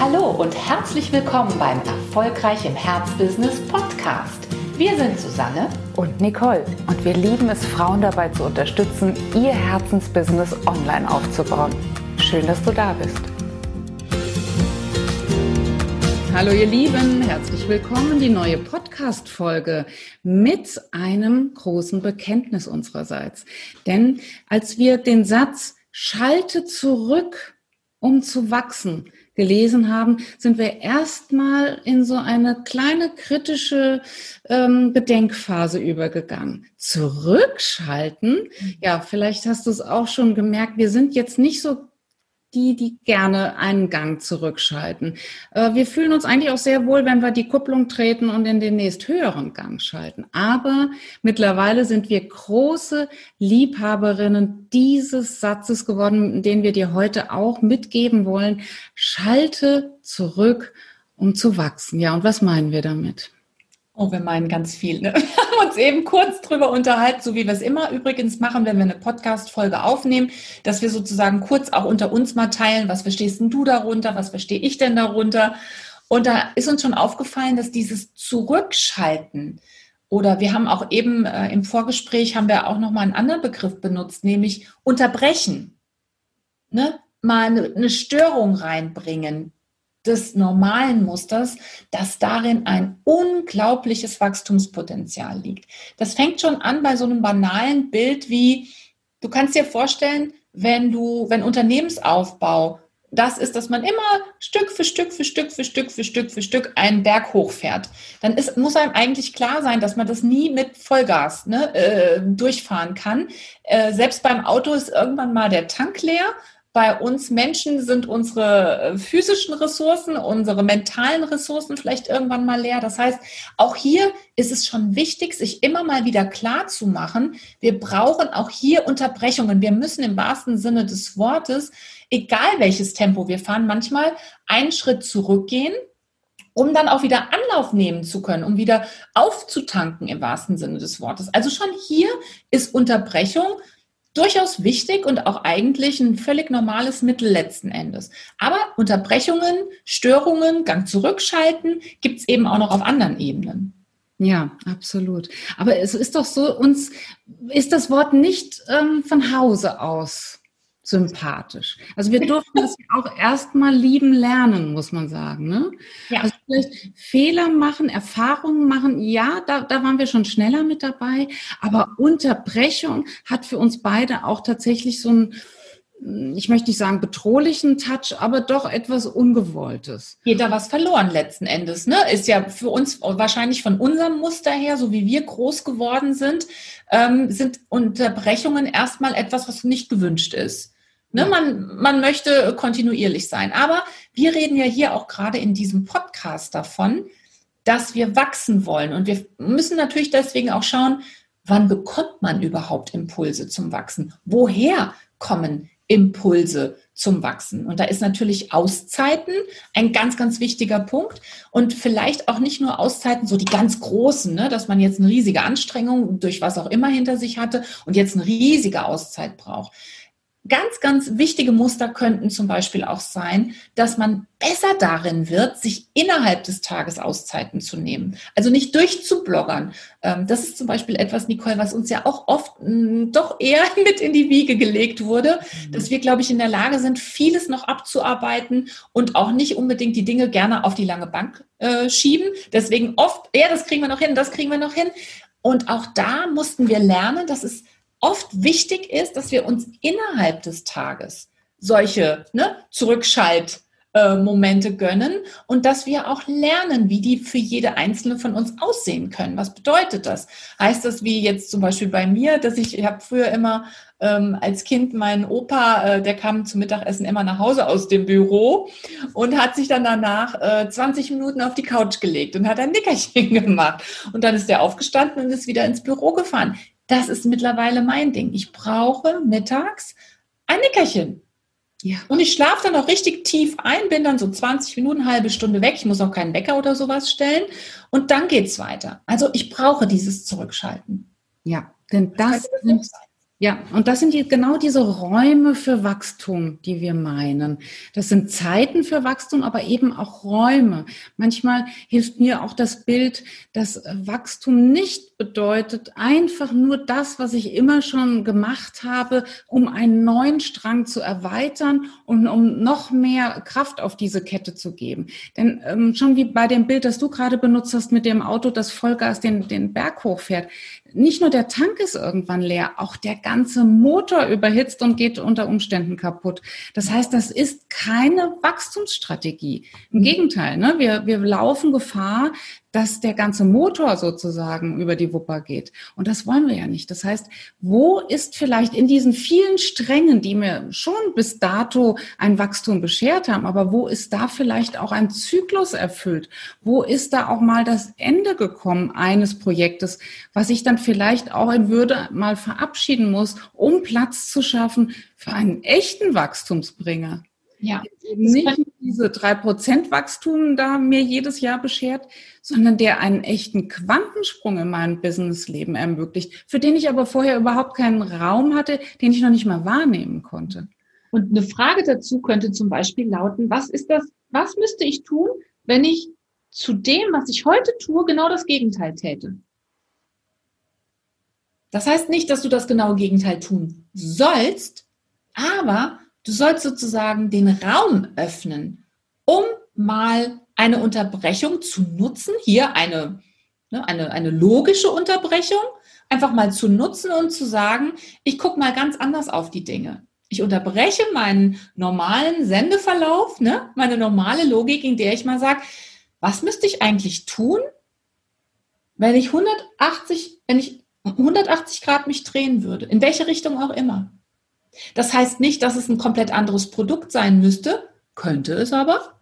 Hallo und herzlich willkommen beim Erfolgreich im Herzbusiness Podcast. Wir sind Susanne und Nicole und wir lieben es, Frauen dabei zu unterstützen, ihr Herzensbusiness online aufzubauen. Schön, dass du da bist. Hallo ihr Lieben, herzlich willkommen in die neue Podcast-Folge mit einem großen Bekenntnis unsererseits. Denn als wir den Satz Schalte zurück, um zu wachsen, gelesen haben, sind wir erstmal in so eine kleine kritische ähm, Bedenkphase übergegangen. Zurückschalten, ja, vielleicht hast du es auch schon gemerkt, wir sind jetzt nicht so die, die gerne einen Gang zurückschalten. Äh, wir fühlen uns eigentlich auch sehr wohl, wenn wir die Kupplung treten und in den nächst höheren Gang schalten. Aber mittlerweile sind wir große Liebhaberinnen dieses Satzes geworden, den wir dir heute auch mitgeben wollen. Schalte zurück, um zu wachsen. Ja, und was meinen wir damit? Oh, wir meinen ganz viel. Ne? Haben uns eben kurz drüber unterhalten, so wie wir es immer übrigens machen, wenn wir eine Podcast-Folge aufnehmen, dass wir sozusagen kurz auch unter uns mal teilen, was verstehst denn du darunter, was verstehe ich denn darunter? Und da ist uns schon aufgefallen, dass dieses Zurückschalten oder wir haben auch eben äh, im Vorgespräch haben wir auch noch mal einen anderen Begriff benutzt, nämlich unterbrechen. Ne? Mal eine, eine Störung reinbringen, des normalen Musters, dass darin ein unglaubliches Wachstumspotenzial liegt. Das fängt schon an bei so einem banalen Bild wie, du kannst dir vorstellen, wenn du, wenn Unternehmensaufbau das ist, dass man immer Stück für Stück für Stück für Stück für Stück für Stück einen Berg hochfährt. Dann ist, muss einem eigentlich klar sein, dass man das nie mit Vollgas ne, äh, durchfahren kann. Äh, selbst beim Auto ist irgendwann mal der Tank leer bei uns Menschen sind unsere äh, physischen Ressourcen, unsere mentalen Ressourcen vielleicht irgendwann mal leer. Das heißt, auch hier ist es schon wichtig, sich immer mal wieder klar zu machen, wir brauchen auch hier Unterbrechungen. Wir müssen im wahrsten Sinne des Wortes, egal welches Tempo wir fahren, manchmal einen Schritt zurückgehen, um dann auch wieder Anlauf nehmen zu können, um wieder aufzutanken im wahrsten Sinne des Wortes. Also schon hier ist Unterbrechung durchaus wichtig und auch eigentlich ein völlig normales Mittel letzten Endes. Aber Unterbrechungen, Störungen, Gang zurückschalten gibt es eben auch noch auf anderen Ebenen. Ja, absolut. Aber es ist doch so, uns ist das Wort nicht ähm, von Hause aus sympathisch. Also wir durften das auch erstmal lieben lernen, muss man sagen. Ne? Ja. Also vielleicht Fehler machen, Erfahrungen machen, ja, da, da waren wir schon schneller mit dabei, aber Unterbrechung hat für uns beide auch tatsächlich so ein ich möchte nicht sagen bedrohlichen Touch, aber doch etwas Ungewolltes. Da was verloren letzten Endes, ne? Ist ja für uns wahrscheinlich von unserem Muster her, so wie wir groß geworden sind, ähm, sind Unterbrechungen erstmal etwas, was nicht gewünscht ist. Ne, man, man möchte kontinuierlich sein. Aber wir reden ja hier auch gerade in diesem Podcast davon, dass wir wachsen wollen. Und wir müssen natürlich deswegen auch schauen, wann bekommt man überhaupt Impulse zum Wachsen? Woher kommen Impulse zum Wachsen? Und da ist natürlich Auszeiten ein ganz, ganz wichtiger Punkt. Und vielleicht auch nicht nur Auszeiten, so die ganz großen, ne, dass man jetzt eine riesige Anstrengung durch was auch immer hinter sich hatte und jetzt eine riesige Auszeit braucht Ganz, ganz wichtige Muster könnten zum Beispiel auch sein, dass man besser darin wird, sich innerhalb des Tages Auszeiten zu nehmen. Also nicht durchzubloggern. Ähm, das ist zum Beispiel etwas, Nicole, was uns ja auch oft mm, doch eher mit in die Wiege gelegt wurde, mhm. dass wir, glaube ich, in der Lage sind, vieles noch abzuarbeiten und auch nicht unbedingt die Dinge gerne auf die lange Bank äh, schieben. Deswegen oft, ja, das kriegen wir noch hin, das kriegen wir noch hin. Und auch da mussten wir lernen, dass es oft wichtig ist, dass wir uns innerhalb des Tages solche ne, Zurückschalt- Momente gönnen und dass wir auch lernen, wie die für jede einzelne von uns aussehen können. Was bedeutet das? Heißt das wie jetzt zum Beispiel bei mir, dass ich, ich habe früher immer ähm, als Kind meinen Opa, äh, der kam zum Mittagessen immer nach Hause aus dem Büro und hat sich dann danach äh, 20 Minuten auf die Couch gelegt und hat ein Nickerchen gemacht. Und dann ist er aufgestanden und ist wieder ins Büro gefahren. Das ist mittlerweile mein Ding. Ich brauche mittags ein Nickerchen. Ja. Und ich schlafe dann auch richtig tief ein, bin dann so 20 Minuten, halbe Stunde weg. Ich muss auch keinen Wecker oder sowas stellen. Und dann geht es weiter. Also ich brauche dieses Zurückschalten. Ja, denn das, das nimmt, Ja, und das sind die, genau diese Räume für Wachstum, die wir meinen. Das sind Zeiten für Wachstum, aber eben auch Räume. Manchmal hilft mir auch das Bild, dass Wachstum nicht bedeutet einfach nur das, was ich immer schon gemacht habe, um einen neuen Strang zu erweitern und um noch mehr Kraft auf diese Kette zu geben. Denn ähm, schon wie bei dem Bild, das du gerade benutzt hast mit dem Auto, das Vollgas den, den Berg hochfährt, nicht nur der Tank ist irgendwann leer, auch der ganze Motor überhitzt und geht unter Umständen kaputt. Das heißt, das ist keine Wachstumsstrategie. Im Gegenteil, ne? wir, wir laufen Gefahr, dass der ganze Motor sozusagen über die Wupper geht. Und das wollen wir ja nicht. Das heißt, wo ist vielleicht in diesen vielen Strängen, die mir schon bis dato ein Wachstum beschert haben, aber wo ist da vielleicht auch ein Zyklus erfüllt? Wo ist da auch mal das Ende gekommen eines Projektes, was ich dann vielleicht auch in Würde mal verabschieden muss, um Platz zu schaffen für einen echten Wachstumsbringer? Ja. Nicht diese drei Prozent Wachstum da mir jedes Jahr beschert, sondern der einen echten Quantensprung in meinem Businessleben ermöglicht, für den ich aber vorher überhaupt keinen Raum hatte, den ich noch nicht mal wahrnehmen konnte. Und eine Frage dazu könnte zum Beispiel lauten, was ist das, was müsste ich tun, wenn ich zu dem, was ich heute tue, genau das Gegenteil täte? Das heißt nicht, dass du das genaue Gegenteil tun sollst, aber Du sollst sozusagen den Raum öffnen, um mal eine Unterbrechung zu nutzen. Hier eine, ne, eine, eine logische Unterbrechung, einfach mal zu nutzen und zu sagen, ich gucke mal ganz anders auf die Dinge. Ich unterbreche meinen normalen Sendeverlauf, ne, meine normale Logik, in der ich mal sage, was müsste ich eigentlich tun, wenn ich 180, wenn ich 180 Grad mich drehen würde, in welche Richtung auch immer. Das heißt nicht, dass es ein komplett anderes Produkt sein müsste, könnte es aber.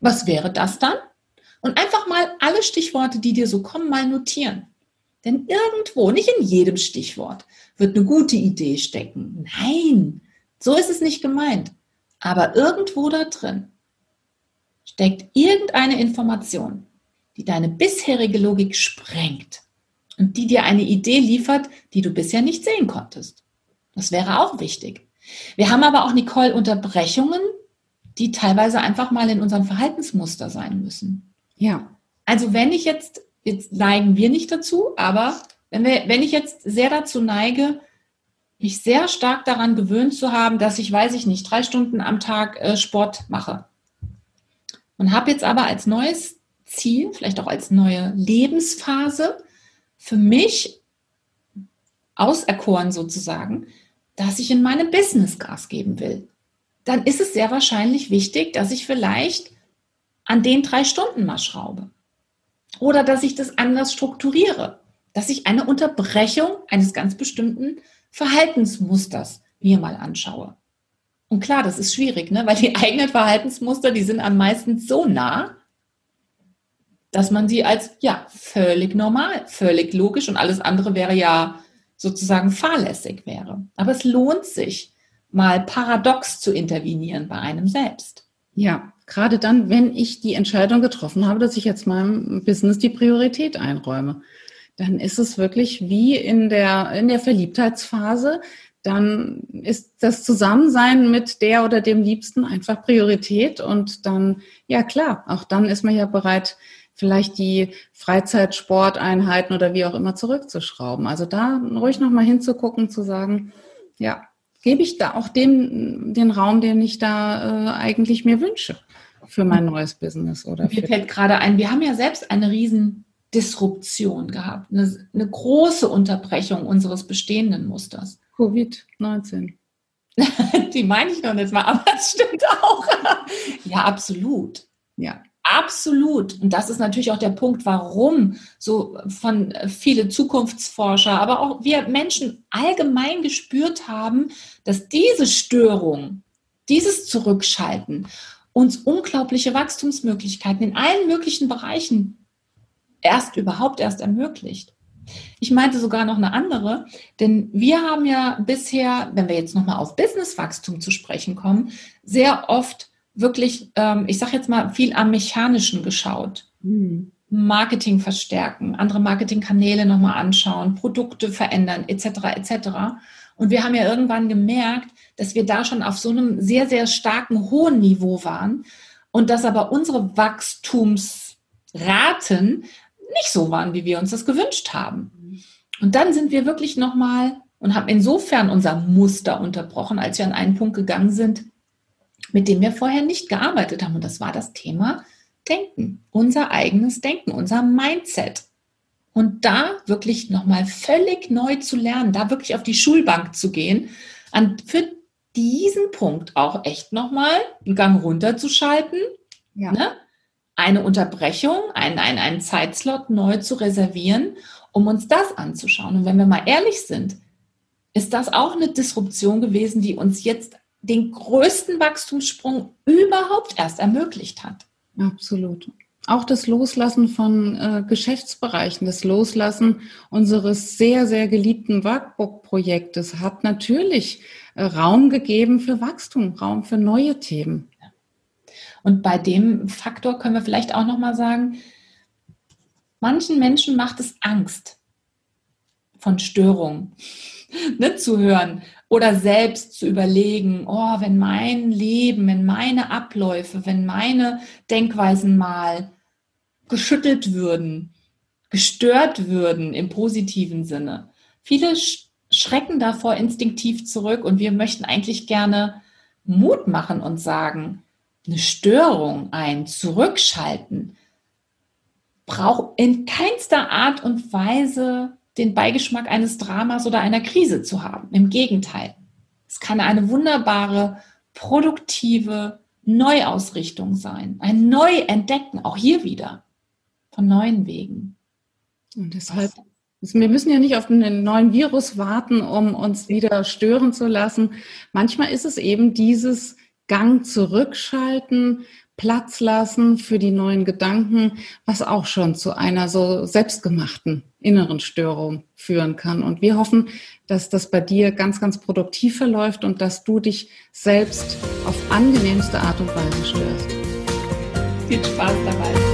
Was wäre das dann? Und einfach mal alle Stichworte, die dir so kommen, mal notieren. Denn irgendwo, nicht in jedem Stichwort, wird eine gute Idee stecken. Nein, so ist es nicht gemeint. Aber irgendwo da drin steckt irgendeine Information, die deine bisherige Logik sprengt und die dir eine Idee liefert, die du bisher nicht sehen konntest. Das wäre auch wichtig. Wir haben aber auch, Nicole, Unterbrechungen, die teilweise einfach mal in unserem Verhaltensmuster sein müssen. Ja. Also wenn ich jetzt, jetzt neigen wir nicht dazu, aber wenn, wir, wenn ich jetzt sehr dazu neige, mich sehr stark daran gewöhnt zu haben, dass ich, weiß ich nicht, drei Stunden am Tag äh, Sport mache und habe jetzt aber als neues Ziel, vielleicht auch als neue Lebensphase für mich auserkoren sozusagen, dass ich in meinem Business Gas geben will, dann ist es sehr wahrscheinlich wichtig, dass ich vielleicht an den drei Stunden mal schraube. Oder dass ich das anders strukturiere, dass ich eine Unterbrechung eines ganz bestimmten Verhaltensmusters mir mal anschaue. Und klar, das ist schwierig, ne? weil die eigenen Verhaltensmuster, die sind am meisten so nah, dass man sie als ja völlig normal, völlig logisch und alles andere wäre ja sozusagen fahrlässig wäre. Aber es lohnt sich, mal paradox zu intervenieren bei einem selbst. Ja, gerade dann, wenn ich die Entscheidung getroffen habe, dass ich jetzt meinem Business die Priorität einräume, dann ist es wirklich wie in der, in der Verliebtheitsphase. Dann ist das Zusammensein mit der oder dem Liebsten einfach Priorität und dann, ja klar, auch dann ist man ja bereit, vielleicht die Freizeitsporteinheiten oder wie auch immer zurückzuschrauben. Also da ruhig nochmal hinzugucken, zu sagen, ja, gebe ich da auch den, den Raum, den ich da äh, eigentlich mir wünsche für mein neues Business oder mir fällt gerade ein, wir haben ja selbst eine riesen Disruption gehabt, eine, eine große Unterbrechung unseres bestehenden Musters. Covid-19. Die meine ich noch nicht mal, aber es stimmt auch. ja, absolut. Ja. Absolut. Und das ist natürlich auch der Punkt, warum so von äh, viele Zukunftsforscher, aber auch wir Menschen allgemein gespürt haben, dass diese Störung, dieses Zurückschalten uns unglaubliche Wachstumsmöglichkeiten in allen möglichen Bereichen erst überhaupt erst ermöglicht. Ich meinte sogar noch eine andere, denn wir haben ja bisher, wenn wir jetzt nochmal auf Businesswachstum zu sprechen kommen, sehr oft wirklich, ähm, ich sage jetzt mal, viel am Mechanischen geschaut. Mhm. Marketing verstärken, andere Marketingkanäle nochmal anschauen, Produkte verändern, etc. etc. Und wir haben ja irgendwann gemerkt, dass wir da schon auf so einem sehr, sehr starken hohen Niveau waren und dass aber unsere Wachstumsraten nicht so waren, wie wir uns das gewünscht haben. Und dann sind wir wirklich nochmal und haben insofern unser Muster unterbrochen, als wir an einen Punkt gegangen sind, mit dem wir vorher nicht gearbeitet haben. Und das war das Thema Denken, unser eigenes Denken, unser Mindset. Und da wirklich nochmal völlig neu zu lernen, da wirklich auf die Schulbank zu gehen, an, für diesen Punkt auch echt nochmal einen Gang runterzuschalten, ja. ne? eine Unterbrechung, einen, einen, einen Zeitslot neu zu reservieren, um uns das anzuschauen. Und wenn wir mal ehrlich sind, ist das auch eine Disruption gewesen, die uns jetzt den größten Wachstumssprung überhaupt erst ermöglicht hat. Absolut. Auch das Loslassen von äh, Geschäftsbereichen, das Loslassen unseres sehr, sehr geliebten Workbook-Projektes hat natürlich äh, Raum gegeben für Wachstum, Raum für neue Themen. Und bei dem Faktor können wir vielleicht auch nochmal sagen, manchen Menschen macht es Angst von Störungen ne, zu hören oder selbst zu überlegen, oh, wenn mein Leben, wenn meine Abläufe, wenn meine Denkweisen mal geschüttelt würden, gestört würden im positiven Sinne. Viele schrecken davor instinktiv zurück und wir möchten eigentlich gerne Mut machen und sagen, eine Störung, ein Zurückschalten braucht in keinster Art und Weise den Beigeschmack eines Dramas oder einer Krise zu haben. Im Gegenteil. Es kann eine wunderbare, produktive Neuausrichtung sein. Ein Neuentdecken, auch hier wieder, von neuen Wegen. Und deshalb, wir müssen ja nicht auf einen neuen Virus warten, um uns wieder stören zu lassen. Manchmal ist es eben dieses Gang zurückschalten, Platz lassen für die neuen Gedanken, was auch schon zu einer so selbstgemachten inneren Störung führen kann. Und wir hoffen, dass das bei dir ganz, ganz produktiv verläuft und dass du dich selbst auf angenehmste Art und Weise störst. Viel Spaß dabei.